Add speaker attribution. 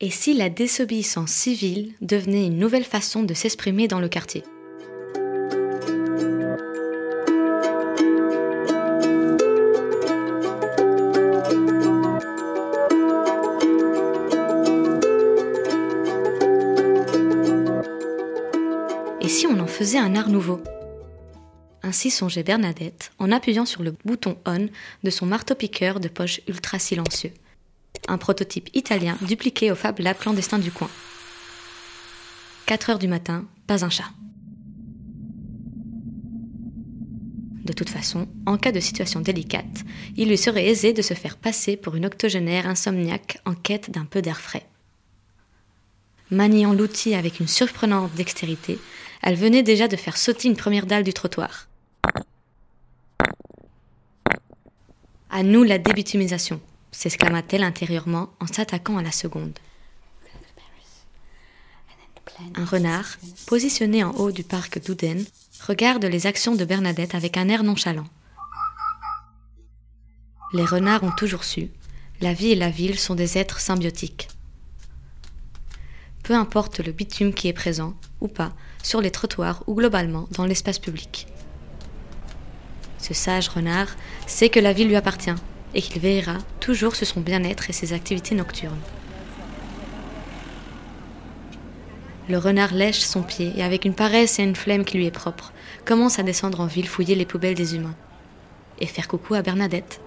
Speaker 1: Et si la désobéissance civile devenait une nouvelle façon de s'exprimer dans le quartier Et si on en faisait un art nouveau? Ainsi songeait Bernadette en appuyant sur le bouton on de son marteau-piqueur de poche ultra silencieux un prototype italien dupliqué au Fab Lab clandestin du coin. 4 heures du matin, pas un chat. De toute façon, en cas de situation délicate, il lui serait aisé de se faire passer pour une octogénaire insomniaque en quête d'un peu d'air frais. Maniant l'outil avec une surprenante dextérité, elle venait déjà de faire sauter une première dalle du trottoir. À nous la débitumisation, s'exclama-t-elle intérieurement en s'attaquant à la seconde. Un renard, positionné en haut du parc d'Ouden, regarde les actions de Bernadette avec un air nonchalant. Les renards ont toujours su, la vie et la ville sont des êtres symbiotiques. Peu importe le bitume qui est présent, ou pas, sur les trottoirs ou globalement dans l'espace public. Ce sage renard sait que la ville lui appartient et qu'il veillera toujours sur son bien-être et ses activités nocturnes. Le renard lèche son pied et avec une paresse et une flemme qui lui est propre, commence à descendre en ville fouiller les poubelles des humains et faire coucou à Bernadette.